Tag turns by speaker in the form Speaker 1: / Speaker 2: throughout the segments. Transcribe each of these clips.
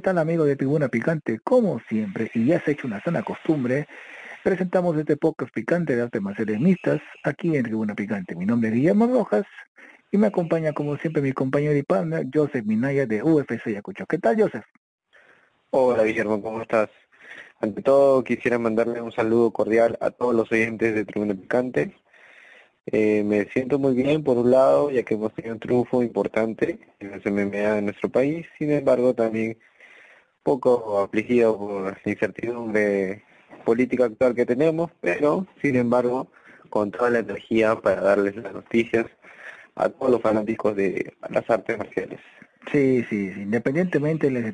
Speaker 1: ¿Qué tal amigo de Tribuna Picante? Como siempre, y ya se ha hecho una sana costumbre, presentamos este podcast picante de artes marciales mixtas aquí en Tribuna Picante. Mi nombre es Guillermo Rojas y me acompaña como siempre mi compañero y partner Joseph Minaya de UFC Yacucho. ¿Qué tal Joseph?
Speaker 2: Hola Guillermo, ¿cómo estás? Ante todo quisiera mandarle un saludo cordial a todos los oyentes de Tribuna Picante. Eh, me siento muy bien por un lado, ya que hemos tenido un triunfo importante en el MMA de nuestro país, sin embargo también poco afligido por la incertidumbre política actual que tenemos, pero sin embargo con toda la energía para darles las noticias a todos los fanáticos de las artes marciales.
Speaker 1: Sí, sí, independientemente de las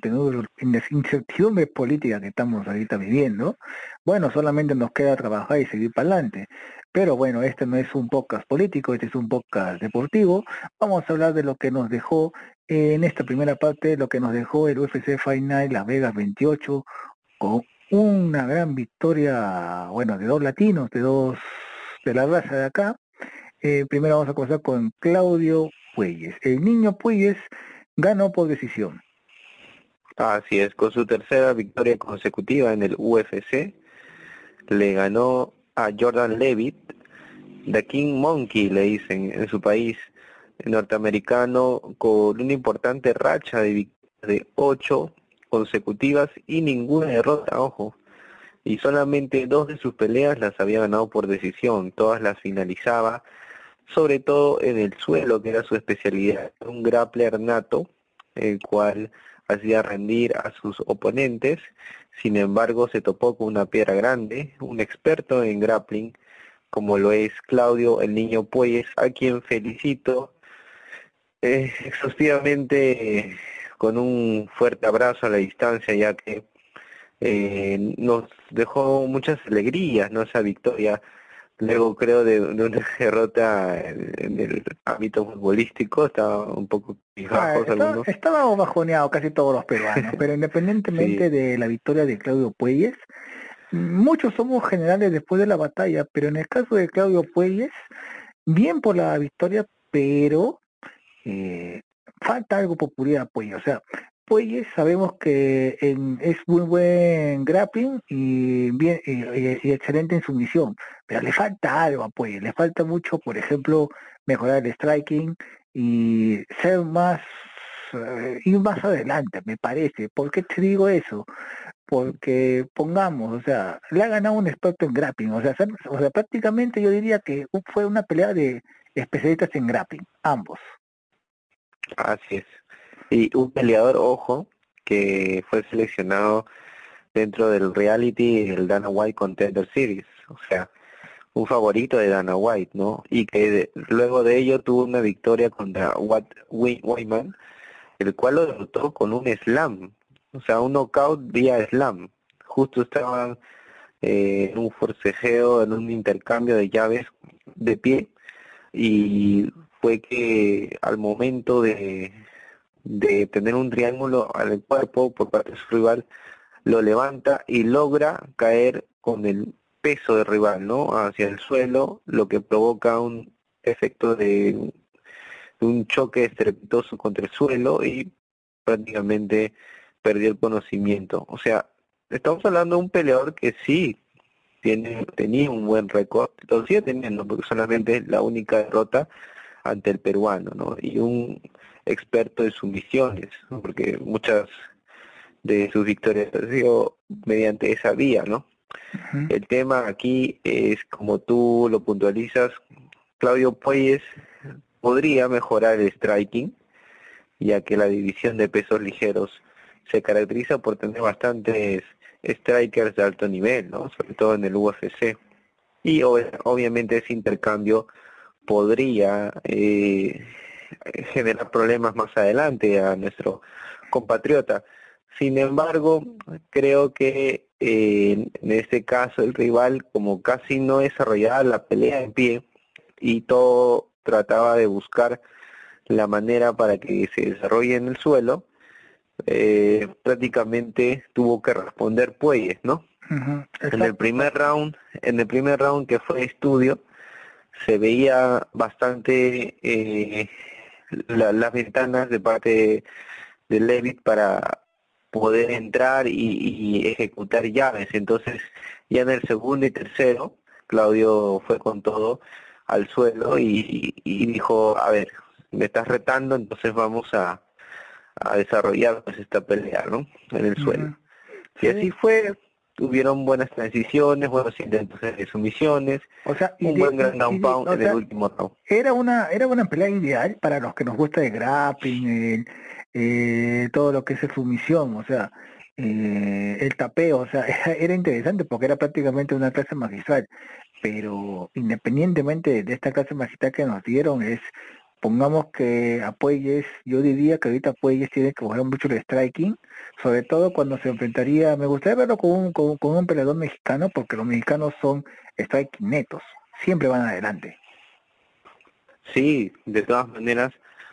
Speaker 1: incertidumbres políticas que estamos ahorita viviendo, bueno, solamente nos queda trabajar y seguir para adelante. Pero bueno, este no es un podcast político, este es un podcast deportivo. Vamos a hablar de lo que nos dejó en esta primera parte, lo que nos dejó el UFC Final Las Vegas 28, con una gran victoria, bueno, de dos latinos, de dos de la raza de acá. Eh, primero vamos a comenzar con Claudio Puelles. El niño Puelles ganó por decisión.
Speaker 2: Así es, con su tercera victoria consecutiva en el UFC, le ganó a Jordan Levitt, The King Monkey le dicen en su país norteamericano, con una importante racha de, de ocho consecutivas y ninguna derrota, ojo. Y solamente dos de sus peleas las había ganado por decisión, todas las finalizaba sobre todo en el suelo, que era su especialidad. Un grappler nato, el cual hacía rendir a sus oponentes, sin embargo se topó con una piedra grande, un experto en grappling, como lo es Claudio el Niño Puelles, a quien felicito eh, exhaustivamente con un fuerte abrazo a la distancia, ya que eh, nos dejó muchas alegrías, ¿no? Esa victoria Luego creo de, una derrota en, el ámbito futbolístico, estaba un poco
Speaker 1: ah, estaba, bajoneado casi todos los peruanos, pero independientemente de la victoria de Claudio Puelles, muchos somos generales después de la batalla, pero en el caso de Claudio Puelles, bien por la victoria, pero eh, falta algo por Puría Puelles, o sea, Puelles sabemos que es muy buen grappling y bien y, excelente en su misión, pero le falta algo a le falta mucho, por ejemplo, mejorar el striking y ser más eh, ir más adelante, me parece. ¿Por qué te digo eso? Porque pongamos, o sea, le ha ganado un experto en grappling, o sea, o sea, prácticamente yo diría que fue una pelea de especialistas en grappling, ambos.
Speaker 2: Así es. Y un peleador, ojo, que fue seleccionado dentro del reality del Dana White Contender Series, o sea, un favorito de Dana White, ¿no? Y que luego de ello tuvo una victoria contra Watt Wayman, el cual lo derrotó con un slam, o sea, un knockout vía slam. Justo estaban eh, en un forcejeo, en un intercambio de llaves de pie, y fue que al momento de de tener un triángulo al cuerpo por parte de su rival, lo levanta y logra caer con el peso del rival, ¿no? Hacia el suelo, lo que provoca un efecto de, un choque estrepitoso contra el suelo y prácticamente perdió el conocimiento. O sea, estamos hablando de un peleador que sí tiene, tenía un buen récord, lo sigue teniendo, porque solamente es la única derrota ante el peruano, ¿no? Y un experto en sumisiones, porque muchas de sus victorias han sido mediante esa vía, ¿no? El tema aquí es, como tú lo puntualizas, Claudio Puelles podría mejorar el striking, ya que la división de pesos ligeros se caracteriza por tener bastantes strikers de alto nivel, ¿no? Sobre todo en el UFC. Y obviamente ese intercambio podría eh, generar problemas más adelante a nuestro compatriota. Sin embargo, creo que eh, en este caso el rival, como casi no desarrollaba la pelea en pie y todo trataba de buscar la manera para que se desarrolle en el suelo, eh, prácticamente tuvo que responder Puelles, ¿no? En el primer round, en el primer round que fue estudio, se veía bastante eh, las ventanas de parte de Levitt para poder entrar y, ejecutar llaves. Entonces, ya en el segundo y tercero, Claudio fue con todo al suelo y, dijo, a ver, me estás retando, entonces vamos a, a desarrollar pues esta pelea, ¿no? En el suelo. Y así fue, tuvieron buenas transiciones, buenos intentos de sumisiones,
Speaker 1: o sea,
Speaker 2: un buen gran down pound en el último round.
Speaker 1: Era una, era una pelea ideal para los que nos gusta el grappling, eh, todo lo que es sumisión, o sea, eh, el tapeo, o sea, era, interesante porque era prácticamente una clase magistral, pero independientemente de esta clase magistral que nos dieron, es pongamos que apoyes, yo diría que ahorita apoyes tiene que jugar mucho el striking, sobre todo cuando se enfrentaría, me gustaría verlo con un, con, un peleador mexicano, porque los mexicanos son striking netos, siempre van adelante.
Speaker 2: Sí, de todas maneras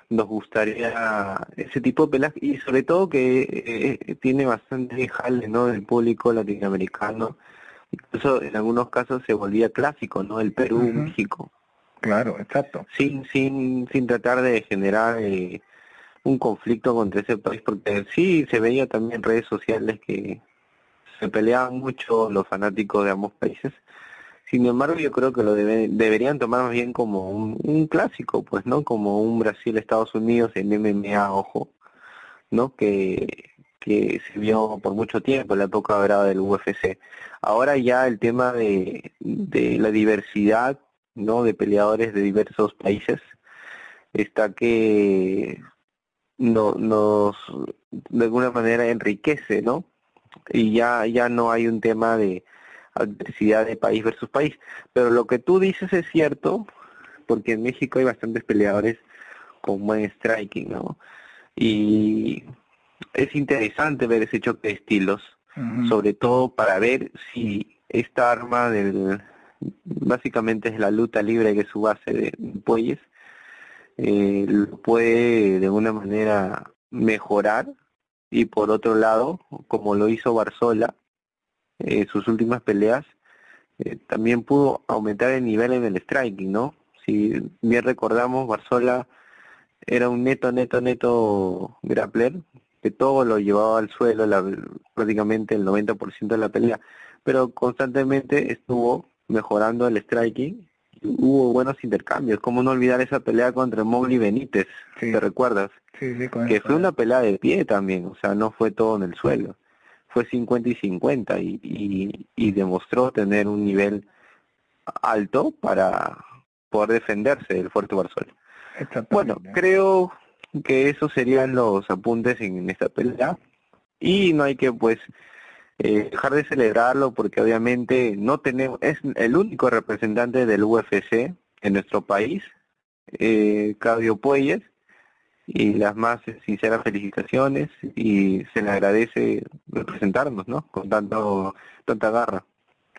Speaker 2: nos gustaría ese tipo de peleas y sobre todo que eh, tiene bastante jale ¿no? del público latinoamericano, incluso en algunos casos se volvía clásico, ¿no? El Perú, México.
Speaker 1: Claro, exacto.
Speaker 2: Sin, sin, sin tratar de generar eh, un conflicto contra ese país, porque sí se veía también en redes sociales que se peleaban mucho los fanáticos de ambos países. Sin embargo, yo creo que lo deberían tomar más bien como un, clásico, pues, ¿no? Como un Brasil-Estados Unidos en MMA, ojo, ¿no? Que, que se vio por mucho tiempo en la época dorada del UFC. Ahora ya el tema de la diversidad ¿no? de peleadores de diversos países está que no, nos de alguna manera enriquece, ¿no? Y ya, ya no hay un tema de adversidad de país versus país. Pero lo que tú dices es cierto, porque en México hay bastantes peleadores con buen striking, ¿no? Y es interesante ver ese choque de estilos, sobre todo para ver si esta arma del, básicamente es la luta libre que es su base de Puelles, eh, lo puede de alguna manera mejorar y por otro lado, como lo hizo Barzola en eh, sus últimas peleas, eh, también pudo aumentar el nivel en el striking, ¿no? Si bien recordamos, Barzola era un neto, neto, neto grappler, que todo lo llevaba al suelo, la, prácticamente el 90% de la pelea, pero constantemente estuvo mejorando el striking. Hubo buenos intercambios. ¿Cómo no olvidar esa pelea contra Mowgli Benítez? ¿Te recuerdas? que fue una pelea de pie también, o sea, no fue todo en el suelo. Fue 50 y 50 y, y, demostró tener un nivel alto para poder defenderse del fuerte Barzuelo. Bueno, creo que esos serían los apuntes en esta pelea y no hay que pues eh, dejar de celebrarlo porque obviamente no tenemos, es el único representante del UFC en nuestro país, eh, Claudio Puelles, y las más sinceras felicitaciones y se le agradece representarnos, ¿no? Con tanto, tanta garra.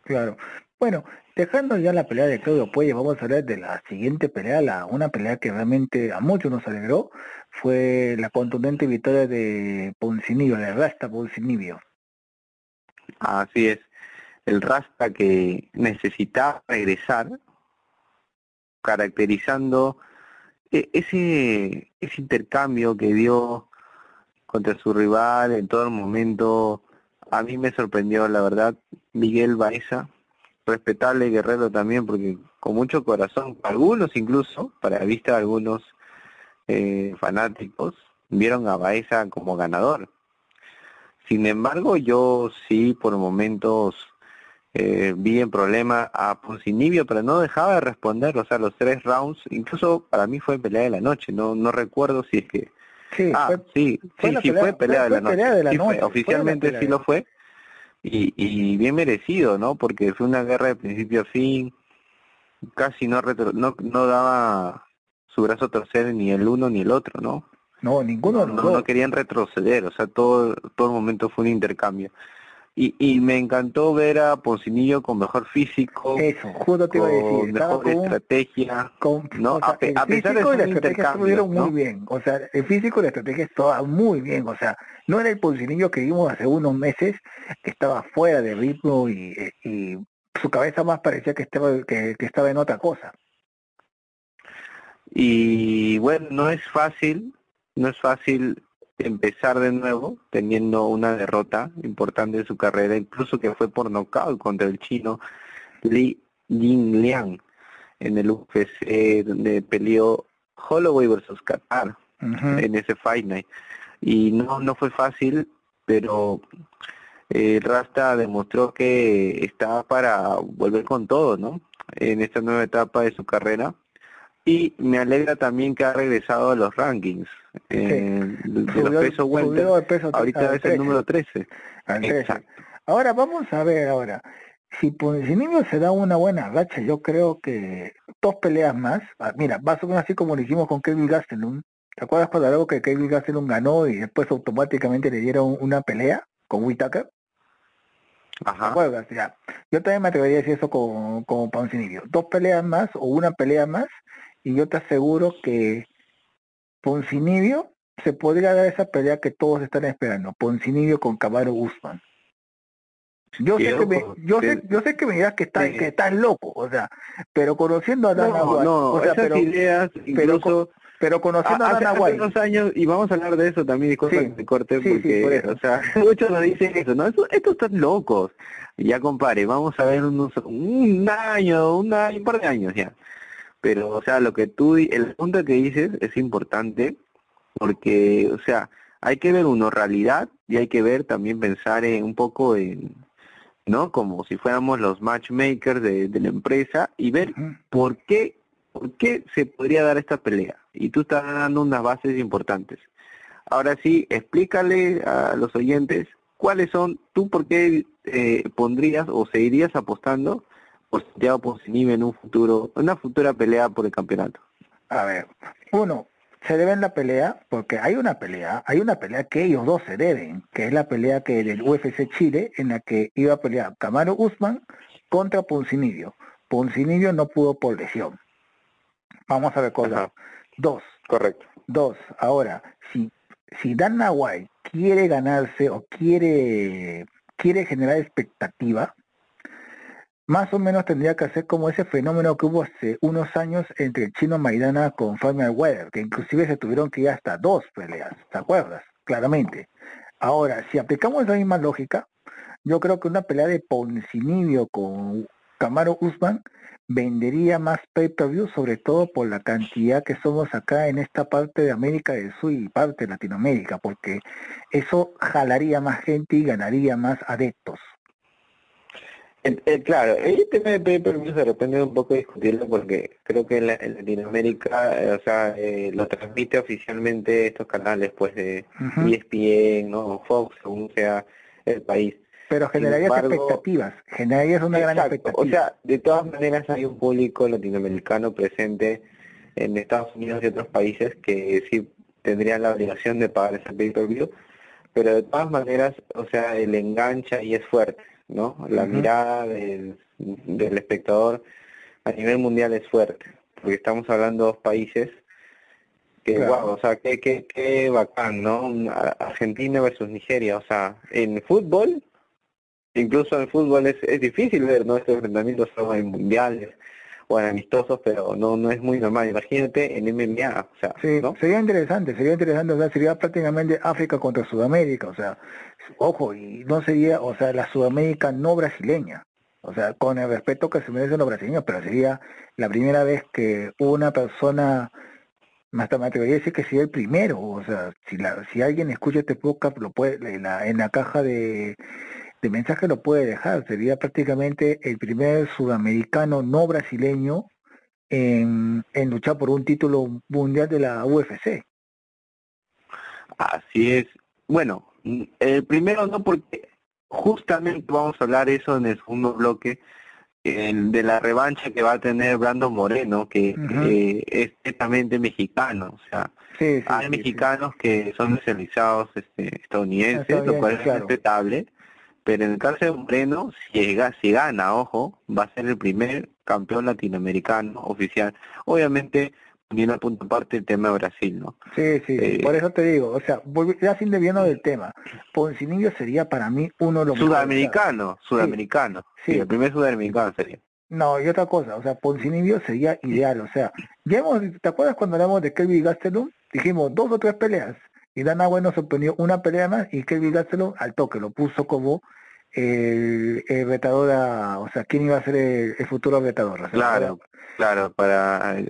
Speaker 1: Claro. Bueno, dejando ya la pelea de Claudio Puelles, vamos a hablar de la siguiente pelea, la, una pelea que realmente a muchos nos alegró, fue la contundente victoria de Poncinibio, de Rasta Poncinibio.
Speaker 2: Así es, el Rasta que necesitaba regresar, caracterizando e, ese, ese intercambio que dio contra su rival en todo el momento, a mí me sorprendió, la verdad, Miguel Baeza, respetable guerrero también, porque con mucho corazón, algunos incluso, para la vista de algunos eh, fanáticos, vieron a Baeza como ganador. Sin embargo, yo sí por momentos eh, vi en problema a Poncinibio, pero no dejaba de responder, o sea, los tres rounds, incluso para mí fue pelea de la noche, no no recuerdo si es que...
Speaker 1: Sí,
Speaker 2: ah,
Speaker 1: fue,
Speaker 2: sí, sí, fue pelea, de, la noche. oficialmente sí lo fue. Y, y bien merecido, ¿no? Porque fue una guerra de principio a fin, casi no, no, no daba su brazo torcer ni el uno ni el otro, ¿no?
Speaker 1: No, ninguno
Speaker 2: no, no, querían retroceder, o sea, todo, todo el momento fue un intercambio. Y, y me encantó ver a Poncinillo con mejor físico,
Speaker 1: Eso, justo te iba a decir,
Speaker 2: mejor estrategia,
Speaker 1: con,
Speaker 2: ¿no? a, pesar de la estrategia estuvieron
Speaker 1: muy bien, o sea, el físico y la estrategia estaban muy bien, o sea, no era el Poncinillo que vimos hace unos meses, que estaba fuera de ritmo y, y su cabeza más parecía que estaba, que, que estaba en otra cosa.
Speaker 2: Y bueno, no es fácil no es fácil empezar de nuevo, teniendo una derrota importante en su carrera, incluso que fue por nocaut contra el chino Li Jingliang en el UFC, donde peleó Holloway versus Qatar en ese Fight Night. Y no, no fue fácil, pero eh, Rasta demostró que está para volver con todo, ¿no? En esta nueva etapa de su carrera. Y me alegra también que ha regresado a los rankings. Eh, de los pesos Ahorita es el número 13.
Speaker 1: Ahora vamos a ver ahora. Si Poncinibio se da una buena racha, yo creo que dos peleas más. Ah, mira, va a ser así como lo hicimos con Kevin Gastelum. ¿Te acuerdas cuando algo que Kevin Gastelum ganó y después automáticamente le dieron una pelea con Whitaker? Ajá. Yo también me atrevería a decir eso con, con Poncinibio. Dos peleas más o una pelea más y yo te aseguro que Poncinibio se podría dar esa pelea que todos están esperando. Poncinibio con Camaro Guzmán. Yo sé, que me, yo, sé, yo sé que me dirás que estás, que estás loco, o sea, pero conociendo a Dana
Speaker 2: White, no,
Speaker 1: o sea,
Speaker 2: pero, ideas, incluso,
Speaker 1: pero, conociendo a, Dana White.
Speaker 2: unos años, y vamos a hablar de eso también, disculpa sí, que corte, porque, o sea, muchos nos dicen eso, ¿no? Eso, estos están locos. Ya compare, vamos a ver unos, un año, un año, un par de años ya. Pero, o sea, lo que tú, el punto que dices es importante, porque, o sea, hay que ver uno realidad y hay que ver también pensar en, un poco en ¿no? Como si fuéramos los matchmakers de, de la empresa y ver por qué, por qué se podría dar esta pelea. Y tú estás dando unas bases importantes. Ahora sí, explícale a los oyentes cuáles son, tú por qué eh, pondrías o seguirías apostando por Santiago Ponzinibbio en un futuro, una futura pelea por el campeonato.
Speaker 1: A ver, uno, se deben la pelea porque hay una pelea, hay una pelea que ellos dos se deben, que es la pelea que del UFC Chile en la que iba a pelear Camaro Usman contra Poncinibio. Poncinibio no pudo por lesión. Vamos a recordar. Dos.
Speaker 2: Correcto.
Speaker 1: Dos. Ahora, si, si Dan White quiere ganarse o quiere, quiere generar expectativa, más o menos tendría que hacer como ese fenómeno que hubo hace unos años entre el chino Maidana con Farmer Weather, que inclusive se tuvieron que ir hasta dos peleas, ¿te acuerdas? Claramente. Ahora, si aplicamos la misma lógica, yo creo que una pelea de Poncinibio con Camaro Usman vendería más pay-per-view, sobre todo por la cantidad que somos acá en esta parte de América del Sur y parte de Latinoamérica, porque eso jalaría más gente y ganaría más adeptos.
Speaker 2: Eh, claro, el tema de pay de repente un poco discutirlo porque creo que en, Latinoamérica, eh, o sea, eh, lo transmite oficialmente estos canales, pues de ESPN, ¿no? Fox, según sea el país.
Speaker 1: Pero generaría expectativas, generaría una gran expectativa.
Speaker 2: O sea, de todas maneras hay un público latinoamericano presente en Estados Unidos y otros países que sí tendrían la obligación de pagar ese pay-per-view, pero de todas maneras, o sea, el engancha y es fuerte ¿no? La mirada del, espectador a nivel mundial es fuerte, porque estamos hablando de dos países que, o sea, qué, qué, qué bacán, ¿no? Argentina versus Nigeria, o sea, en fútbol, incluso en fútbol es, es difícil ver, ¿no? Estos enfrentamientos son en mundiales o en amistosos, pero no no es muy normal. Imagínate en MMA, o sea,
Speaker 1: sería interesante, sería interesante, o sea, sería prácticamente África contra Sudamérica, o sea, ojo, y no sería, o sea, la Sudamérica no brasileña, o sea, con el respeto que se merecen los brasileños, pero sería la primera vez que una persona, hasta me atrevería a decir que sería el primero, o sea, si la, si alguien escucha este podcast, lo puede, en la, en la caja de, de mensaje lo puede dejar, sería prácticamente el primer sudamericano no brasileño en, en luchar por un título mundial de la UFC.
Speaker 2: Así es. Bueno, el primero no porque justamente vamos a hablar eso en el segundo bloque de la revancha que va a tener Brandon Moreno, que es netamente mexicano, o sea, hay mexicanos que son especializados este, estadounidenses, lo cual es respetable, pero en el caso de Moreno, si, llega, si gana, ojo, va a ser el primer campeón latinoamericano oficial. Obviamente viene a punto aparte el tema de Brasil, ¿no?
Speaker 1: Sí, sí, eh, por eso te digo, o sea, ya sin debiendo del tema, Poncinillo sería para mí uno de los
Speaker 2: Sudamericano, sudamericano, sí, el primer sudamericano sería.
Speaker 1: No, y otra cosa, o sea, Poncinibio sería ideal, o sea, ya hemos, ¿te acuerdas cuando hablamos de Kelvin Gastelum? Dijimos dos o tres peleas, Y Dana White nos sorprendió una pelea más y Kelvin Gastelum al toque lo puso como el, el retador, o sea, quién iba a ser el, futuro retador.
Speaker 2: Claro, claro, para eh,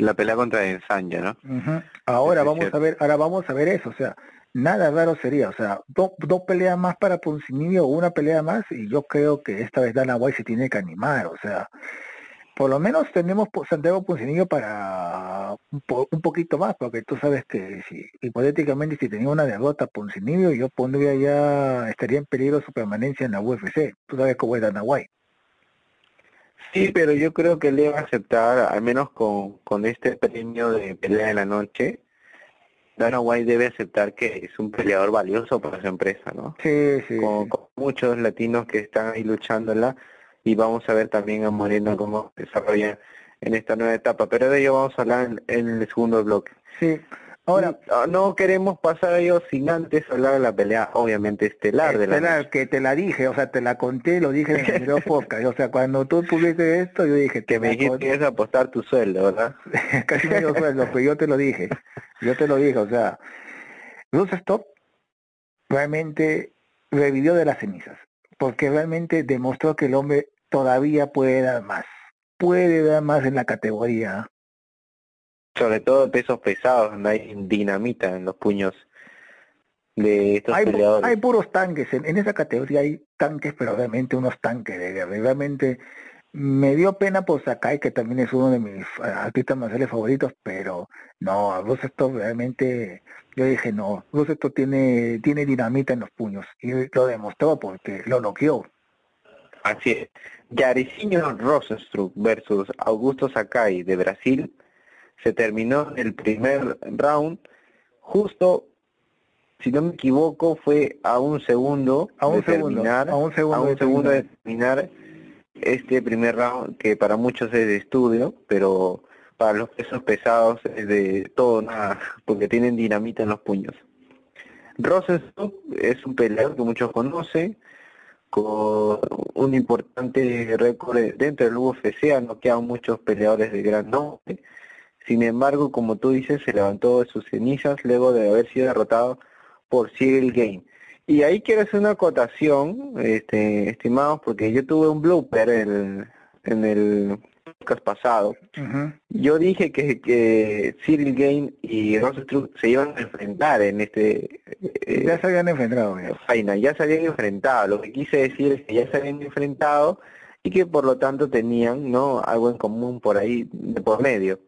Speaker 2: la pelea contra Ensanya, ¿no?
Speaker 1: Ahora vamos a ver, ahora vamos a ver eso, o sea, nada raro sería, o sea, dos peleas más para Poncinibio o una pelea más y yo creo que esta vez Dana White se tiene que animar, o sea, por lo menos tenemos Santiago Poncinillo para un, poquito más, porque tú sabes que si hipotéticamente si tenía una derrota Poncinillo, yo pondría ya, estaría en peligro su permanencia en la UFC. Tú sabes cómo es Dana White.
Speaker 2: Sí, pero yo creo que le va a aceptar, al menos con, con este premio de pelea de la noche, Dana White debe aceptar que es un peleador valioso para su empresa, ¿no?
Speaker 1: Sí, sí.
Speaker 2: Con, con muchos latinos que están ahí luchándola y vamos a ver también a Moreno cómo desarrolla en esta nueva etapa. Pero de ello vamos a hablar en, el segundo bloque.
Speaker 1: Sí. Ahora,
Speaker 2: ah, no queremos pasar a ello sin antes hablar de la pelea, obviamente, estelar, de
Speaker 1: la que te la dije, o sea, te la conté, lo dije en el video podcast. O sea, cuando tú publicaste esto, yo dije...
Speaker 2: Que me dijiste que es apostar tu sueldo, ¿verdad?
Speaker 1: Casi medio sueldo, pero yo te lo dije. Yo te lo dije, o sea, Bruce Stop realmente revivió de las cenizas porque realmente demostró que el hombre todavía puede dar más, puede dar más en la categoría.
Speaker 2: Sobre todo pesos pesados, donde hay dinamita en los puños de estos
Speaker 1: hay,
Speaker 2: peleadores.
Speaker 1: Hay puros tanques, en, esa categoría hay tanques, pero realmente unos tanques de guerra. realmente me dio pena por Sakai, que también es uno de mis artistas marciales favoritos, pero no, a esto realmente yo dije, no, esto tiene, tiene dinamita en los puños. Y lo demostró porque lo noqueó.
Speaker 2: Así es. Yariciño Rosenstruck versus Augusto Sakai de Brasil se terminó el primer round justo si no me equivoco fue a un segundo
Speaker 1: a un
Speaker 2: de terminar
Speaker 1: a un segundo,
Speaker 2: un segundo de terminar este primer round que para muchos es de estudio pero para los pesos pesados es de todo nada, porque tienen dinamita en los puños. Rosenstock es un peleador que muchos conocen, con un importante récord dentro del UFC, ha noqueado muchos peleadores de gran nombre. Sin embargo, como tú dices, se levantó de sus cenizas luego de haber sido derrotado por Cyril Game. Y ahí quiero hacer una acotación, este, estimados, porque yo tuve un blooper en, en el pasado, yo dije que, que Cyril Game y Rosenstruck se iban a enfrentar en este...
Speaker 1: Eh, ya se habían enfrentado.
Speaker 2: Ya. ya se habían enfrentado. Lo que quise decir es que ya se habían enfrentado y que por lo tanto tenían no algo en común por ahí de por medio.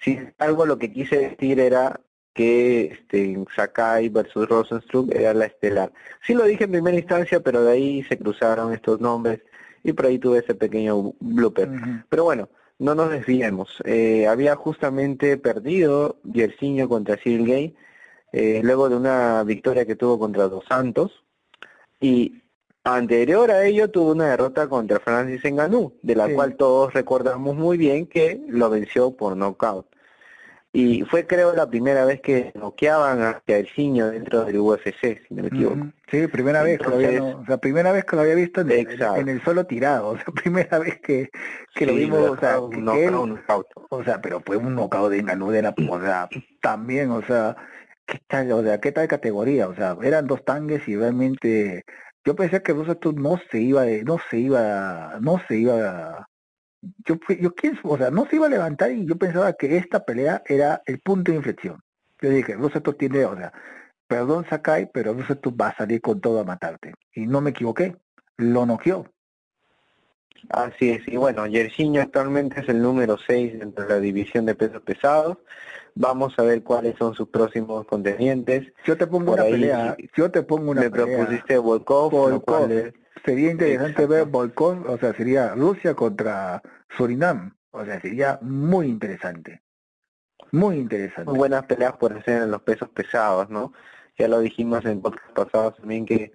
Speaker 2: Si algo lo que quise decir era que este, Sakai versus Rosenstruck era la estelar. Sí lo dije en primera instancia, pero de ahí se cruzaron estos nombres y por ahí tuve ese pequeño blooper. Pero bueno, no nos desviemos. Eh, había justamente perdido Yersinho contra Cyril Gay, eh, luego de una victoria que tuvo contra Dos Santos, y anterior a ello tuvo una derrota contra Francis Ngannou, de la cual todos recordamos muy bien que lo venció por knockout. Y fue creo la primera vez que noqueaban a Yersinho dentro del UFC, si no me equivoco.
Speaker 1: Sí, primera vez que lo había, o sea, primera vez que lo había visto en, en, el solo tirado, o sea, primera vez que, que lo vimos, o sea, o sea, pero fue un knockout de Ngannou de la, o sea, también, o sea, qué tal, o sea, qué tal categoría, o sea, eran dos tangues y realmente yo pensé que vosotros no se iba, no se iba, no se iba, yo, yo o sea, no se iba a levantar y yo pensaba que esta pelea era el punto de inflexión. Yo dije, vosotros tiene, o sea, perdón Sakai, pero tú vas a salir con todo a matarte. Y no me equivoqué, lo noqueó.
Speaker 2: Así es, y bueno, Yersinho actualmente es el número 6 dentro de la división de pesos pesados. Vamos a ver cuáles son sus próximos contendientes.
Speaker 1: Yo te pongo una pelea, yo te pongo una
Speaker 2: me propusiste Volkov,
Speaker 1: Volkov. Sería interesante ver Volkov, o sea, sería Rusia contra Surinam, o sea, sería muy interesante. Muy interesante.
Speaker 2: Muy buenas peleas por hacer en los pesos pesados, ¿no? ya lo dijimos en podcast pasados también que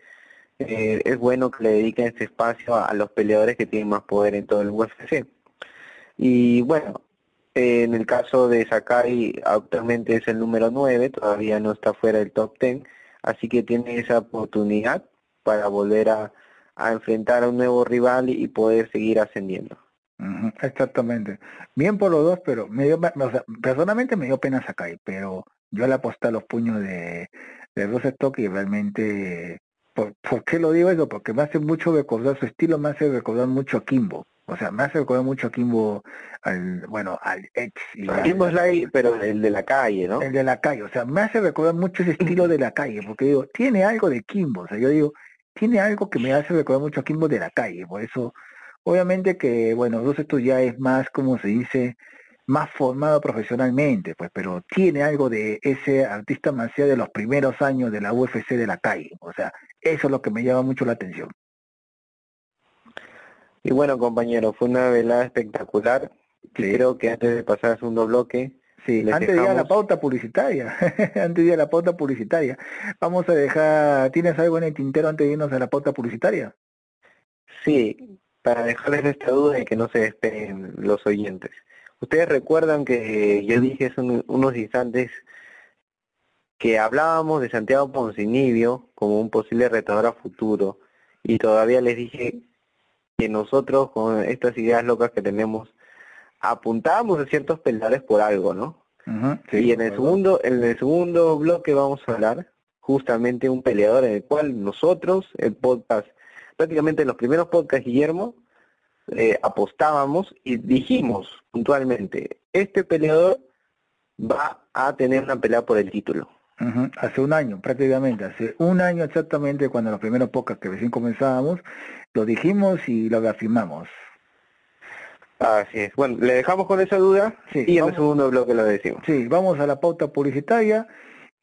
Speaker 2: eh, es bueno que le dediquen este espacio a, los peleadores que tienen más poder en todo el UFC. Y bueno, en el caso de Sakai actualmente es el número 9, todavía no está fuera del top 10, así que tiene esa oportunidad para volver a, enfrentar a un nuevo rival y poder seguir ascendiendo.
Speaker 1: Exactamente. Bien por los dos, pero me dio, personalmente me dio pena Sakai, pero yo le aposté a los puños de, de Rosenstock y realmente, ¿por, ¿por qué lo digo eso? Porque me hace mucho recordar, su estilo me hace recordar mucho a Kimbo. O sea, me hace recordar mucho a Kimbo, al, bueno, al ex.
Speaker 2: Y Kimbo Sly, pero el de la calle, ¿no?
Speaker 1: El de la calle, o sea, me hace recordar mucho ese estilo de la calle, porque digo, tiene algo de Kimbo, o sea, yo digo, tiene algo que me hace recordar mucho a Kimbo de la calle, por eso, obviamente que, bueno, entonces esto ya es más, como se dice, más formado profesionalmente, pues, pero tiene algo de ese artista marcial de los primeros años de la UFC de la calle, o sea, eso es lo que me llama mucho la atención.
Speaker 2: Y bueno, compañero, fue una velada espectacular. Creo que antes de pasar al segundo bloque,
Speaker 1: Sí, antes de ir a la pauta publicitaria, antes de ir a la pauta publicitaria, vamos a dejar, ¿tienes algo en el tintero antes de irnos a la pauta publicitaria?
Speaker 2: Sí, para dejarles esta duda y que no se despeguen los oyentes. Ustedes recuerdan que yo dije hace unos instantes que hablábamos de Santiago Poncinibio como un posible retador a futuro y todavía les dije que nosotros con estas ideas locas que tenemos apuntábamos a ciertos peleadores por algo, ¿no? y en el segundo, en el segundo bloque vamos a hablar justamente un peleador en el cual nosotros, el podcast, prácticamente en los primeros podcasts, Guillermo, eh, apostábamos y dijimos puntualmente, este peleador va a tener una pelea por el título.
Speaker 1: Hace un año, prácticamente, hace un año exactamente cuando los primeros podcasts que recién comenzábamos, lo dijimos y lo afirmamos.
Speaker 2: Así es. Bueno, le dejamos con esa duda y en el segundo bloque lo decimos.
Speaker 1: Sí, vamos a la pauta publicitaria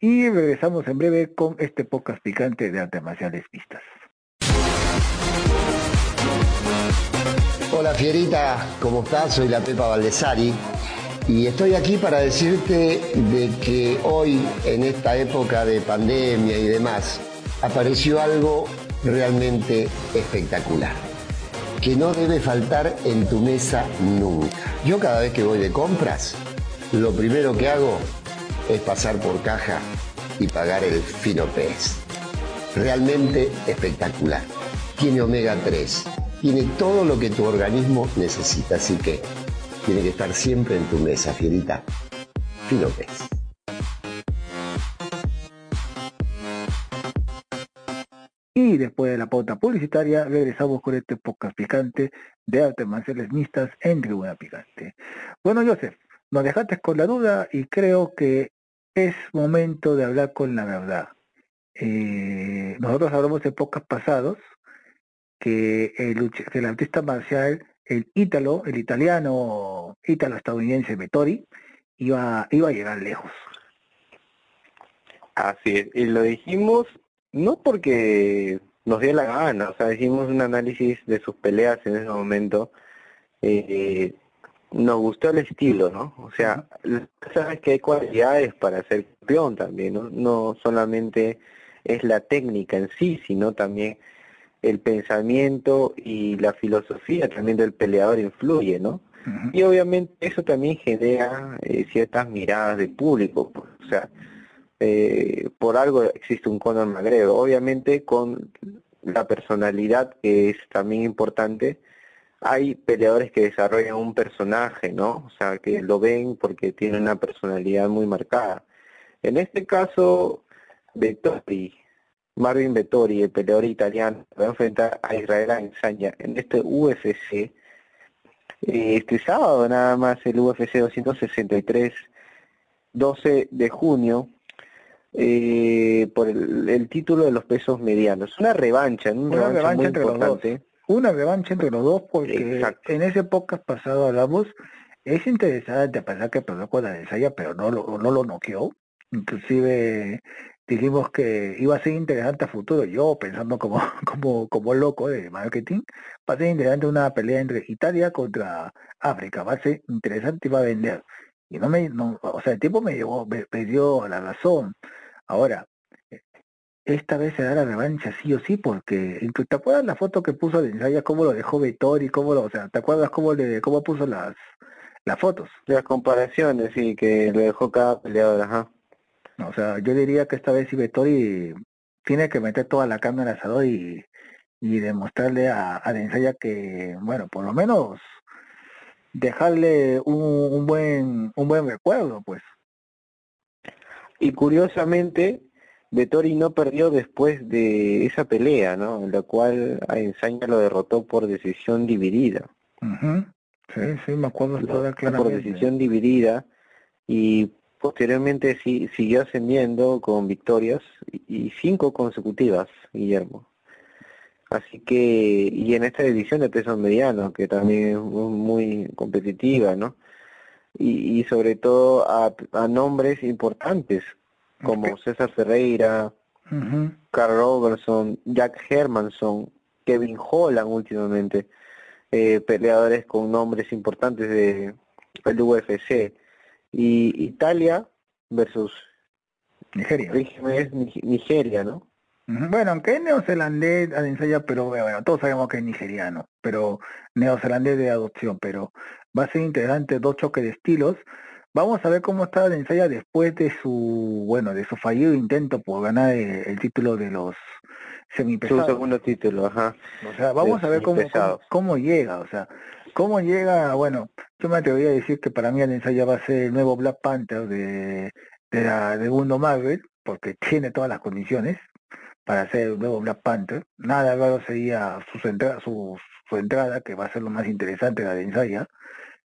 Speaker 1: y regresamos en breve con este podcast picante de artes marciales vistas.
Speaker 3: Hola Fierita, ¿cómo estás? Soy la Pepa Valdesari y estoy aquí para decirte de que hoy, en esta época de pandemia y demás, apareció algo realmente espectacular que no debe faltar en tu mesa nunca. Yo cada vez que voy de compras, lo primero que hago es pasar por caja y pagar el fino pez. Realmente espectacular. Tiene omega 3, tiene todo lo que tu organismo necesita, así que tiene que estar siempre en tu mesa, fierita. Fino pez.
Speaker 1: Y después de la pauta publicitaria, regresamos con este podcast picante de artes marciales mixtas en Tribuna Picante. Bueno, Joseph, nos dejaste con la duda y creo que es momento de hablar con la verdad. Eh, nosotros hablamos de podcast pasados que el, artista marcial, el ítalo, el italiano, ítalo-estadounidense Vettori, iba, iba a llegar lejos.
Speaker 2: Así es, y lo dijimos no porque nos dio la gana, o sea, hicimos un análisis de sus peleas en ese momento. Eh, nos gustó el estilo, ¿no? O sea, sabes que hay cualidades para ser campeón también, ¿no? No solamente es la técnica en sí, sino también el pensamiento y la filosofía también del peleador influye, ¿no? Y obviamente eso también genera eh, ciertas miradas de público, pues, o sea, eh, por algo existe un Conor McGregor, obviamente con la personalidad que es también importante, hay peleadores que desarrollan un personaje, ¿no? O sea, que lo ven porque tiene una personalidad muy marcada. En este caso, Vettori, Marvin Vettori, el peleador italiano, va a enfrentar a Israel Adesanya en este UFC. Eh, este sábado nada más el UFC 263, 12 de junio, eh, por el, título de los pesos medianos. Una revancha,
Speaker 1: una, revancha, entre los dos. Una revancha entre los dos porque en ese podcast pasado hablamos, es interesante a pesar que perdió con la ensaya, pero no lo, no lo noqueó. Inclusive dijimos que iba a ser interesante a futuro. Yo pensando como, como, como loco de marketing, va a ser interesante una pelea entre Italia contra África. Va a ser interesante y va a vender. Y no me, no, o sea, el tiempo me llevó, me, me dio la razón. Ahora, esta vez se da la revancha sí o sí, porque ¿te acuerdas la foto que puso de ensaya, cómo lo dejó Vettori, cómo lo, o sea, ¿te acuerdas cómo le, cómo puso las las fotos?
Speaker 2: Las comparaciones, sí, que lo dejó cada peleador, ajá.
Speaker 1: o sea, yo diría que esta vez sí Vettori tiene que meter toda la carne al asador y, y demostrarle a, a que, bueno, por lo menos dejarle un, un buen un buen recuerdo, pues.
Speaker 2: Y curiosamente, Vettori no perdió después de esa pelea, ¿no? En la cual a Ensaña lo derrotó por decisión dividida.
Speaker 1: Sí, sí, me acuerdo
Speaker 2: Por decisión dividida y posteriormente sí, siguió ascendiendo con victorias y cinco consecutivas, Guillermo. Así que, y en esta división de pesos medianos, que también es muy competitiva, ¿no? Y, y sobre todo a, a nombres importantes, como César Ferreira, Carl Robertson, Jack Hermanson, Kevin Holland últimamente, eh, peleadores con nombres importantes de el UFC. Y Italia versus
Speaker 1: Nigeria.
Speaker 2: Nigeria, ¿no?
Speaker 1: Bueno, aunque es neozelandés, ensaya, pero bueno, todos sabemos que es nigeriano, pero neozelandés de adopción, pero va a ser interesante dos choques de estilos. Vamos a ver cómo está Adensaya después de su, bueno, de su fallido intento por ganar el, título de los semipesados.
Speaker 2: Su segundo título, ajá.
Speaker 1: O sea, vamos a ver cómo, cómo, llega, o sea, cómo llega, bueno, yo me atrevería a decir que para mí Adensaya va a ser el nuevo Black Panther de, de la de Mundo Marvel, porque tiene todas las condiciones para hacer el nuevo Black Panther. Nada raro sería su, su, su entrada, que va a ser lo más interesante de la ensaya,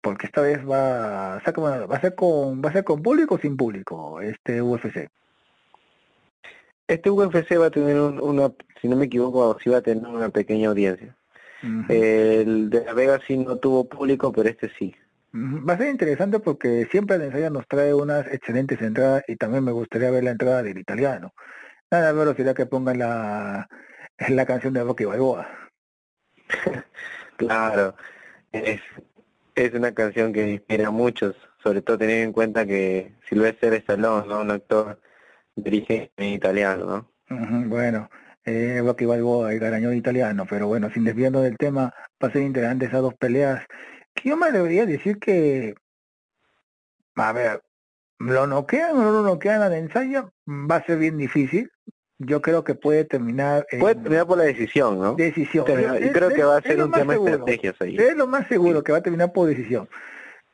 Speaker 1: porque esta vez va, va a ser con va a ser con público o sin público este UFC.
Speaker 2: Este UFC va a tener una, si no me equivoco, sí va a tener una pequeña audiencia. El de La Vega sí no tuvo público, pero este sí.
Speaker 1: Va a ser interesante porque siempre la ensaya nos trae unas excelentes entradas y también me gustaría ver la entrada del italiano. Nada menos sería que pongan la, la canción de Rocky Balboa.
Speaker 2: claro, es, es una canción que inspira a muchos, sobre todo teniendo en cuenta que Sylvester Stallone, ¿no? un actor dirige en italiano, ¿no?
Speaker 1: bueno, eh, Rocky Balboa, el garañón italiano, pero bueno, sin desviarnos del tema, va a ser interesante esas dos peleas, yo me debería decir que, a ver, lo noquean o no lo noquean a la ensaya, va a ser bien difícil, yo creo que puede terminar
Speaker 2: puede terminar por la decisión no
Speaker 1: decisión.
Speaker 2: Y creo que va a ser un tema de estrategias ahí.
Speaker 1: Es lo más seguro que va a terminar por decisión.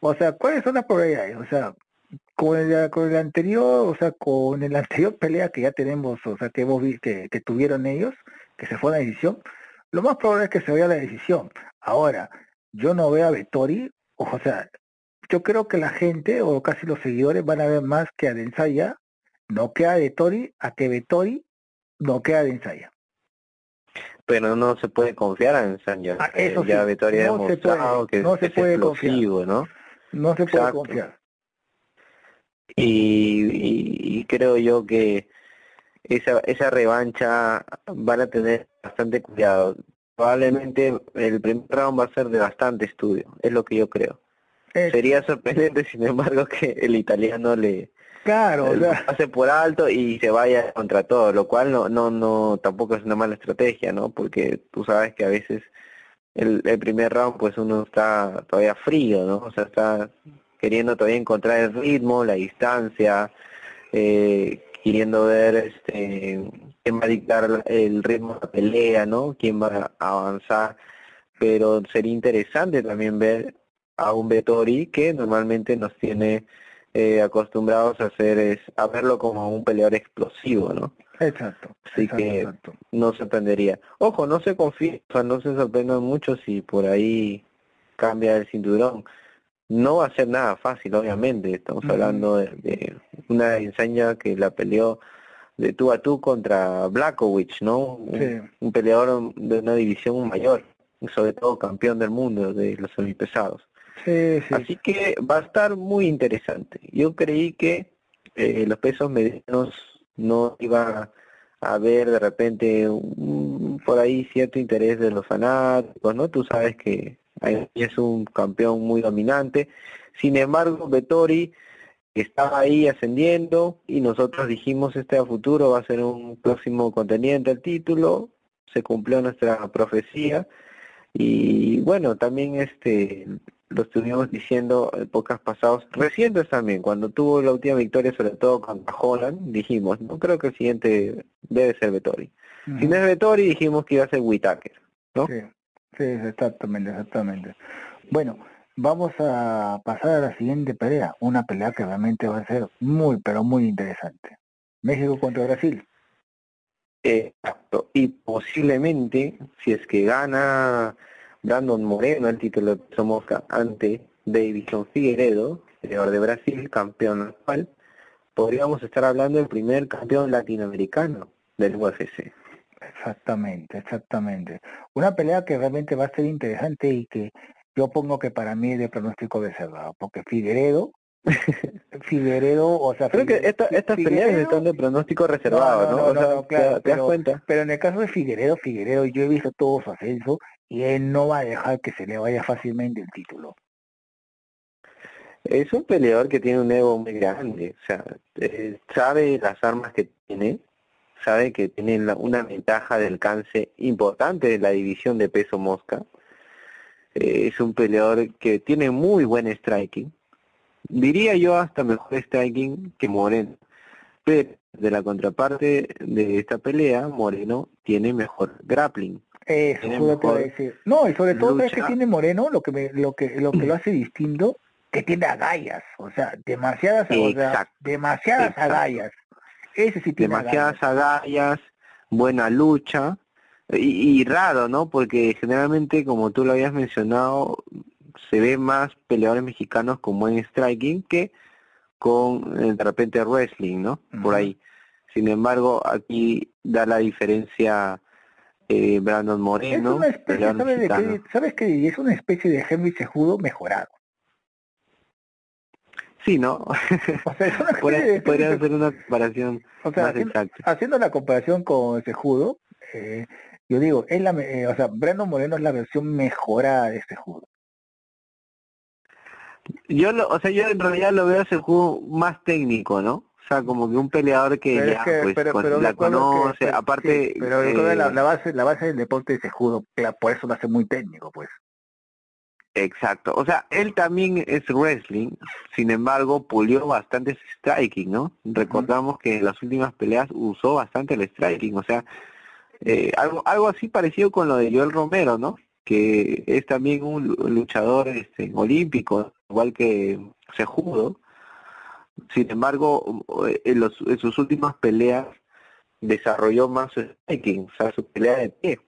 Speaker 1: O sea cuáles son las probabilidades o sea con el, con el anterior o sea con el anterior pelea que ya tenemos o sea que hemos visto que, que tuvieron ellos que se fue a la decisión lo más probable es que se vaya a la decisión. Ahora yo no veo a Vettori o sea yo creo que la gente o casi los seguidores van a ver más que a Densaya no que a Vettori a que Vettori no queda de ensaya.
Speaker 2: Pero no se puede confiar en ensaya. Ah, eso ya no se puede, que no se puede confiar. ¿no?
Speaker 1: No se puede confiar.
Speaker 2: Y, y, creo yo que esa, esa revancha van a tener bastante cuidado. Probablemente el primer round va a ser de bastante estudio, es lo que yo creo. Sería sorprendente, sin embargo, que el italiano le,
Speaker 1: Claro, o
Speaker 2: sea... pase por alto y se vaya contra todo, lo cual no, no, no, tampoco es una mala estrategia, ¿no? Porque tú sabes que a veces el, el primer round, pues uno está todavía frío, ¿no? O sea, está queriendo todavía encontrar el ritmo, la distancia, eh, queriendo ver este quién va a dictar el ritmo de la pelea, ¿no? Quién va a avanzar, pero sería interesante también ver a un Vettori que normalmente nos tiene eh, acostumbrados a hacer es a verlo como un peleador explosivo, ¿no?
Speaker 1: Exacto.
Speaker 2: Así que no sorprendería. Ojo, no se confía, o sea, no se sorprendan mucho si por ahí cambia el cinturón. No va a ser nada fácil, obviamente. Estamos hablando de, una enseña que la peleó de tú a tú contra Blackowicz, ¿no? Un, peleador de una división mayor, sobre todo campeón del mundo de los semipesados. Así que va a estar muy interesante. Yo creí que eh, los pesos medianos no iba a haber de repente por ahí cierto interés de los fanáticos, ¿no? Tú sabes que es un campeón muy dominante. Sin embargo, Vettori estaba ahí ascendiendo y nosotros dijimos este a futuro va a ser un próximo contendiente al título. Se cumplió nuestra profecía y bueno, también este lo estuvimos diciendo en pocas pasados, recientes también, cuando tuvo la última victoria, sobre todo contra Holland, dijimos, no creo que el siguiente debe ser Vettori. Si no es Vettori, dijimos que iba a ser Whitaker, ¿no?
Speaker 1: Sí, sí, exactamente, exactamente. Bueno, vamos a pasar a la siguiente pelea, una pelea que realmente va a ser muy, pero muy interesante. México contra Brasil.
Speaker 2: Exacto, y posiblemente, si es que gana Brandon Moreno el título de peso mosca ante Davison Figueredo, peleador de Brasil, campeón actual, podríamos estar hablando del primer campeón latinoamericano del UFC.
Speaker 1: Exactamente, exactamente. Una pelea que realmente va a ser interesante y que yo pongo que para mí es de pronóstico reservado, porque Figueredo, Figueredo, o sea...
Speaker 2: Creo que esta, estas peleas están de pronóstico reservado, ¿no?
Speaker 1: no, claro, ¿te, das cuenta? Pero en el caso de Figueredo, Figueredo, yo he visto todo su ascenso y él no va a dejar que se le vaya fácilmente el título.
Speaker 2: Es un peleador que tiene un ego muy grande, o sea, eh, sabe las armas que tiene, sabe que tiene una ventaja de alcance importante de la división de peso mosca. Eh, es un peleador que tiene muy buen striking, diría yo hasta mejor striking que Moreno. Pero de la contraparte de esta pelea, Moreno tiene mejor grappling.
Speaker 1: Eso, decir. No, y sobre todo es que tiene Moreno, lo que me, lo que lo que lo hace distinto que tiene agallas, o sea, demasiadas, demasiadas agallas. Ese sí tiene
Speaker 2: demasiadas agallas. buena lucha y, raro, ¿no? Porque generalmente, como tú lo habías mencionado, se ve más peleadores mexicanos con buen striking que con eh, de repente wrestling, ¿no? Por ahí. Sin embargo, aquí da la diferencia eh, Brandon Moreno.
Speaker 1: Es una especie, ¿sabes, qué? Es una especie de Henry Sejudo mejorado.
Speaker 2: Sí, ¿no? podría, hacer una comparación más exacta.
Speaker 1: Haciendo la comparación con ese judo, eh, yo digo, es la, eh, o sea, Brandon Moreno es la versión mejorada de ese judo.
Speaker 2: Yo lo, o sea, yo en realidad lo veo ese judo más técnico, ¿no? O sea, como que un peleador que ya, pues, pero, la conoce, aparte...
Speaker 1: pero eh, la, la, base, la base del deporte de ese judo, por eso lo hace muy técnico, pues.
Speaker 2: Exacto, o sea, él también es wrestling, sin embargo, pulió bastante striking, ¿no? Recordamos que en las últimas peleas usó bastante el striking, o sea, eh, algo, algo así parecido con lo de Joel Romero, ¿no? Que es también un luchador este, olímpico, igual que Sejudo. Sin embargo, en, los, en sus últimas peleas desarrolló más striking, o sea, su pelea de pie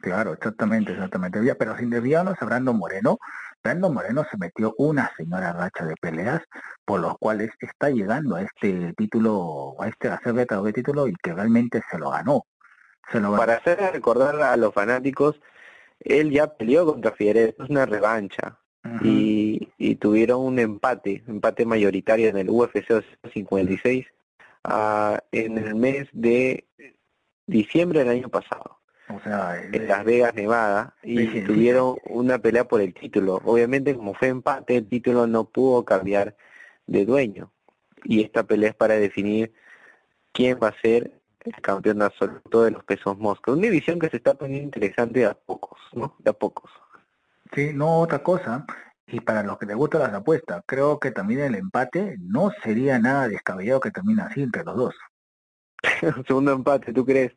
Speaker 1: claro, exactamente, exactamente. Pero sin desviarnos a Brando Moreno, Brando Moreno se metió una señora racha de peleas por los cuales está llegando a este título, a este hacer de título y que realmente se lo ganó.
Speaker 2: Se Para hacer recordar a los fanáticos, él ya peleó contra Figueredo, es una revancha. Y, y, tuvieron un empate, empate mayoritario en el UFC 56 uh, en el mes de diciembre del año pasado en Las Vegas, Nevada, y tuvieron una pelea por el título. Obviamente, como fue empate, el título no pudo cambiar de dueño. Y esta pelea es para definir quién va a ser el campeón absoluto de los pesos mosca. Una división que se está poniendo interesante de a pocos, ¿no? De a pocos.
Speaker 1: Sí, no otra cosa. Y para los que les gustan las apuestas, creo que también el empate no sería nada descabellado que termine así entre los dos.
Speaker 2: segundo empate, ¿tú crees?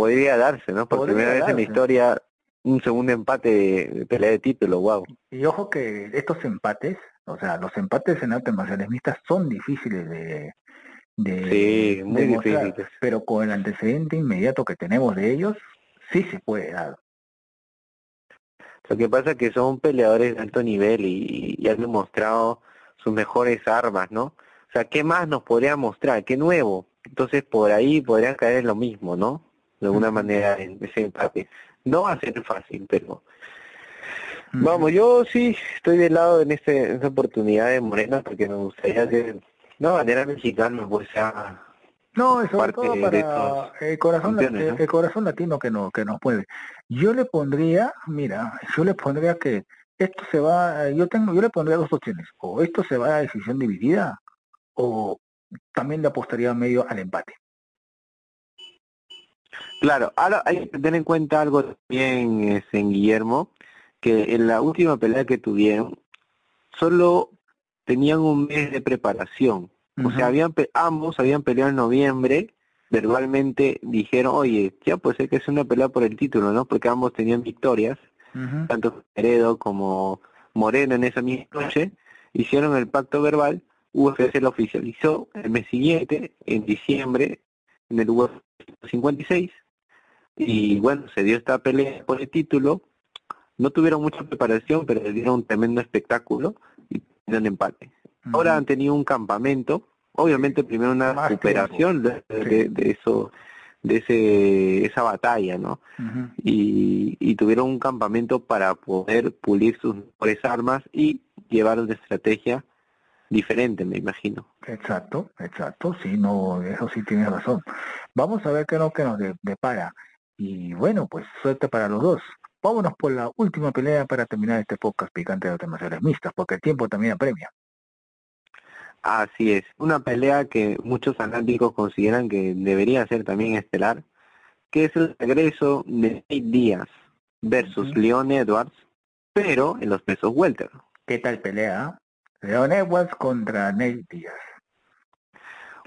Speaker 2: podría darse, ¿no? Por primera vez en la historia un segundo empate de, pelea de título, wow.
Speaker 1: Y ojo que estos empates, o sea, los empates en artes marciales mixtas son difíciles de, de
Speaker 2: sí, muy difíciles.
Speaker 1: pero con el antecedente inmediato que tenemos de ellos, sí se puede dar.
Speaker 2: Lo que pasa es que son peleadores de alto nivel y, y han demostrado sus mejores armas, ¿no? O sea, ¿qué más nos podría mostrar? ¿Qué nuevo? Entonces por ahí podrían caer en lo mismo, ¿no? de alguna manera en ese empate. No va a ser fácil, pero vamos, yo sí estoy del lado en, este, en esta oportunidad de Morena porque me gustaría que no manera mexicana pues sea
Speaker 1: no, sobre todo para el corazón, el, corazón latino que no que nos mueve. Yo le pondría, mira, yo le pondría que esto se va, yo tengo, yo le pondría dos opciones, o esto se va a decisión dividida, o también le apostaría medio al empate.
Speaker 2: Claro, ahora hay que tener en cuenta algo también, en este, Guillermo, que en la última pelea que tuvieron, solo tenían un mes de preparación. O sea, habían ambos habían peleado en noviembre, verbalmente dijeron, oye, ya pues ser que es una pelea por el título, ¿no? Porque ambos tenían victorias, tanto Heredo como Moreno en esa misma noche, hicieron el pacto verbal, UFC lo oficializó el mes siguiente, en diciembre, en el UFC 56, y bueno, se dio esta pelea por el título, no tuvieron mucha preparación, pero dieron un tremendo espectáculo y dieron empate. Ahora han tenido un campamento, obviamente primero una recuperación de, eso de ese esa batalla, ¿no? y, y, tuvieron un campamento para poder pulir sus mejores armas y llevar una estrategia diferente, me imagino.
Speaker 1: Exacto, exacto, sí, no, eso sí tienes razón. Vamos a ver qué, no, que nos depara. Y bueno, pues suerte para los dos. Vámonos por la última pelea para terminar este podcast picante de artes mixtas, porque el tiempo también apremia.
Speaker 2: Así es, una pelea que muchos fanáticos consideran que debería ser también estelar, que es el regreso de Nate Díaz versus Leon Edwards, pero en los pesos welter.
Speaker 1: ¿Qué tal pelea? Leon Edwards contra Nate Díaz.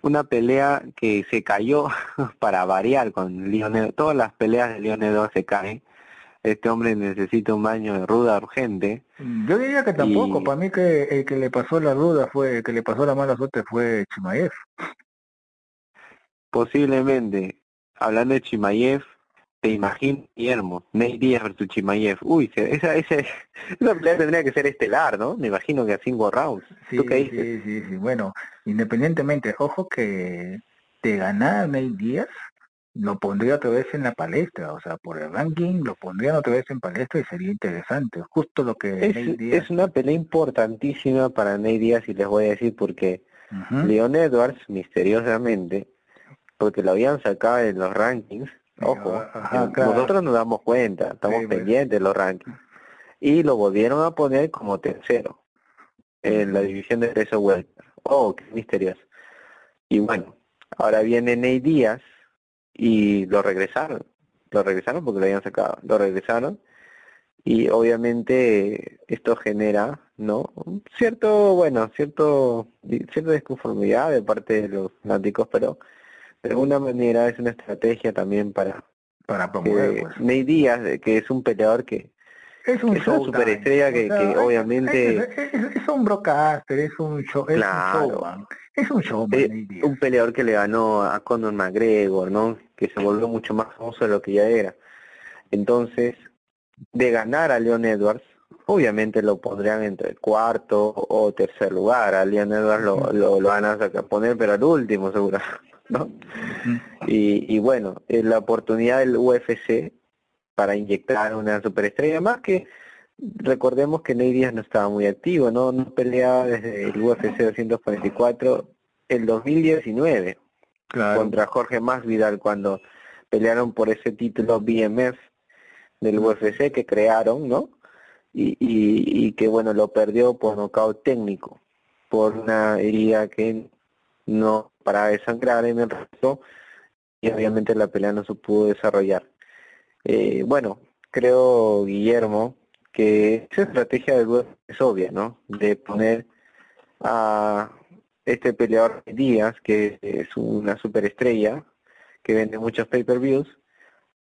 Speaker 2: Una pelea que se cayó para variar con Leon Todas las peleas de Leon Edwards se caen este hombre necesita un baño de ruda urgente.
Speaker 1: Yo diría que tampoco, para mí que el que le pasó la ruda fue, el que le pasó la mala suerte fue Chimaev.
Speaker 2: Posiblemente, hablando de Chimaev, te imagino Guillermo, Ney Díaz versus Chimaev. Uy, esa, esa, esa pelea tendría que ser estelar, ¿no? Me imagino que a cinco rounds.
Speaker 1: Sí, sí, sí, sí, bueno, independientemente, ojo que de ganar Ney Díaz, lo pondría otra vez en la palestra, o sea, por el ranking lo pondrían otra vez en palestra y sería interesante, justo lo que
Speaker 2: es, es una pelea importantísima para Ney Díaz y les voy a decir por qué. Leon Edwards, misteriosamente, porque lo habían sacado en los rankings, ojo, nosotros nos damos cuenta, estamos pues. pendientes de los rankings, y lo volvieron a poner como tercero en la división de peso welter. Oh, qué misterioso. Y bueno, ahora viene Ney Díaz, y lo regresaron, lo regresaron porque lo habían sacado, lo regresaron y obviamente esto genera, ¿no? Cierto, bueno, cierto, cierta desconformidad de parte de los fanáticos, pero de alguna manera es una estrategia también para
Speaker 1: para promover pues.
Speaker 2: Ney Díaz, que es un peleador que
Speaker 1: es un
Speaker 2: es una superestrella que, que obviamente
Speaker 1: es, un broadcaster, es un show, es un showman. Es un showman,
Speaker 2: eh, un peleador que le ganó a Conor McGregor, ¿no? Que se volvió mucho más famoso de lo que ya era. Entonces, de ganar a Leon Edwards, obviamente lo pondrían entre el cuarto o tercer lugar. A Leon Edwards lo, lo, van a sacar, poner, pero al último seguro, ¿no? y, y bueno, la oportunidad del UFC para inyectar una superestrella más que recordemos que Ney Díaz no estaba muy activo, no, no peleaba desde el UFC 244 el 2019 contra Jorge Masvidal cuando pelearon por ese título BMF del UFC que crearon, ¿no? Y, y, que bueno, lo perdió por nocaut técnico, por una herida que no para desangrar en el resto y obviamente la pelea no se pudo desarrollar. Eh, bueno, creo, Guillermo, que esa estrategia del web es obvia, ¿no? De poner a este peleador Díaz, que es una superestrella, que vende muchos pay-per-views,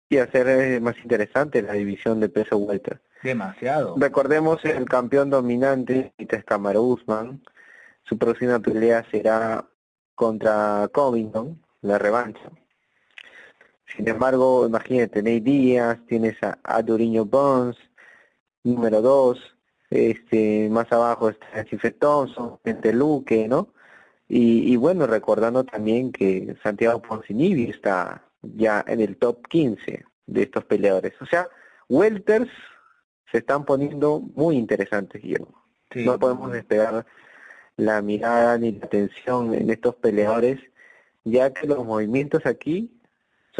Speaker 2: y hacer eh, más interesante la división de peso welter.
Speaker 1: Demasiado.
Speaker 2: Recordemos el campeón dominante, Camaro Usman, su próxima pelea será contra Covington, la revancha. Sin embargo, imagínate, Ney Díaz, tienes a, a Duriño Bones, número 2, este, más abajo está Stephen Thompson, Luque, ¿no? Y, y, bueno, recordando también que Santiago Ponzinibi está ya en el top 15 de estos peleadores. O sea, welters se están poniendo muy interesantes, Guillermo. no podemos despegar la mirada ni la atención en estos peleadores, ya que los movimientos aquí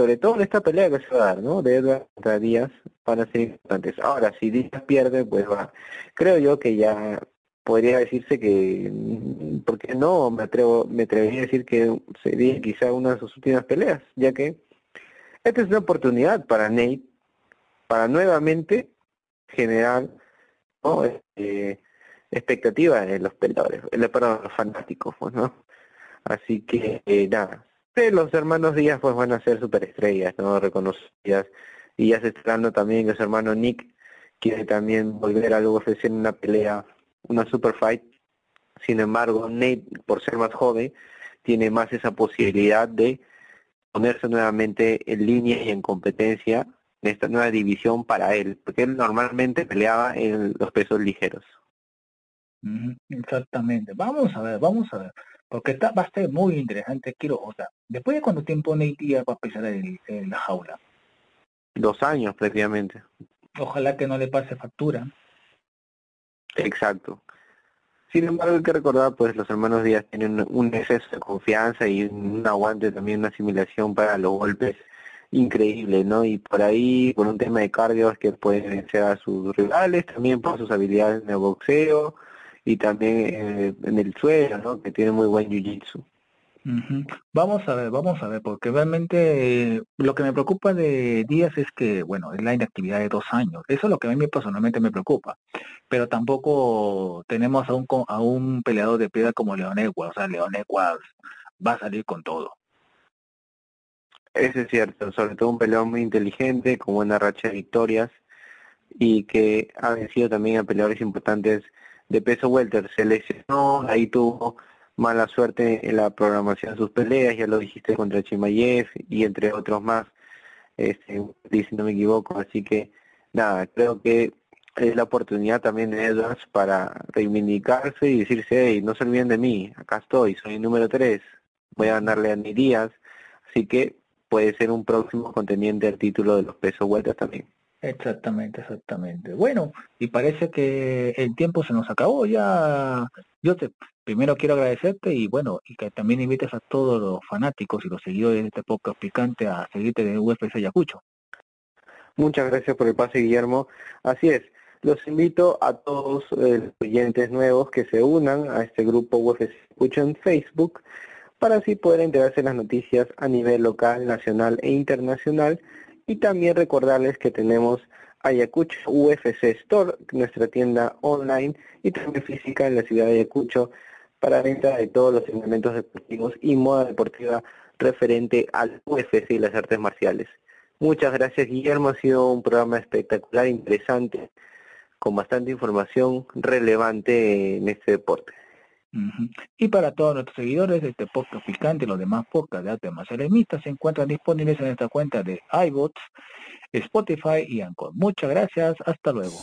Speaker 2: sobre todo en esta pelea que se va a dar, ¿no? De Edward contra Díaz van a ser importantes. Ahora, si Díaz pierde, pues va. Creo yo que ya podría decirse que, mm, porque no me atrevo, me atrevería a decir que sería quizá una de sus últimas peleas, ya que esta es una oportunidad para Nate para nuevamente generar ¿no? este, expectativas en los peleadores, para los fanáticos, pues, ¿no? Así que eh, nada, los hermanos Díaz pues van a ser superestrellas, ¿no? Reconocidas. Y ya se está dando también que su hermano Nick, quiere también volver al UFC en una pelea, una super fight. Sin embargo, Nate, por ser más joven, tiene más esa posibilidad de ponerse nuevamente en línea y en competencia en esta nueva división para él, porque él normalmente peleaba en los pesos ligeros.
Speaker 1: Exactamente. Vamos a ver, vamos a ver. Porque está, va a ser muy interesante. Quiero, o sea, después de cuánto tiempo Díaz va a pesar en, la jaula.
Speaker 2: Dos años prácticamente.
Speaker 1: Ojalá que no le pase factura.
Speaker 2: Exacto. Sin embargo, hay que recordar, pues los hermanos Díaz tienen un exceso de confianza y un aguante también, una asimilación para los golpes increíble, ¿no? Y por ahí, por un tema de cardio, es que pueden vencer a sus rivales, también por sus habilidades en el boxeo y también eh, en el suelo, ¿no? Que tiene muy buen jiu-jitsu.
Speaker 1: Vamos a ver, vamos a ver, porque realmente eh, lo que me preocupa de Díaz es que, bueno, es la inactividad de dos años. Eso es lo que a mí personalmente me preocupa. Pero tampoco tenemos a un, a un peleador de piedra como Leon Edwards. O sea, Leon Edwards va a salir con todo.
Speaker 2: Eso es cierto, sobre todo un peleador muy inteligente, con buena racha de victorias y que ha vencido también a peleadores importantes de peso welter. Se lesionó, ahí tuvo mala suerte en la programación de sus peleas, ya lo dijiste contra Chimayev y entre otros más, este, si no me equivoco, así que nada, creo que es la oportunidad también de Edwards para reivindicarse y decirse, hey, no se olviden de mí, acá estoy, soy el número 3, voy a ganarle a mi Díaz, así que puede ser un próximo contendiente al título de los pesos vueltas también.
Speaker 1: Exactamente, exactamente. Bueno, y parece que el tiempo se nos acabó ya. Yo te primero quiero agradecerte y bueno, y que también invites a todos los fanáticos y los seguidores de este podcast picante a seguirte de UFC Ayacucho.
Speaker 2: Muchas gracias por el pase, Guillermo. Así es, los invito a todos eh, los oyentes nuevos que se unan a este grupo UFC Ayacucho en Facebook para así poder enterarse de las noticias a nivel local, nacional e internacional y también recordarles que tenemos Ayacucho UFC Store, nuestra tienda online y también física en la ciudad de Ayacucho para venta de todos los elementos deportivos y moda deportiva referente al UFC y las artes marciales. Muchas gracias Guillermo, ha sido un programa espectacular, interesante, con bastante información relevante en este deporte.
Speaker 1: Y para todos nuestros seguidores, este podcast picante y los demás podcasts de arte marciales se encuentran disponibles en esta cuenta de iBots, Spotify y Anchor. Muchas gracias, hasta luego.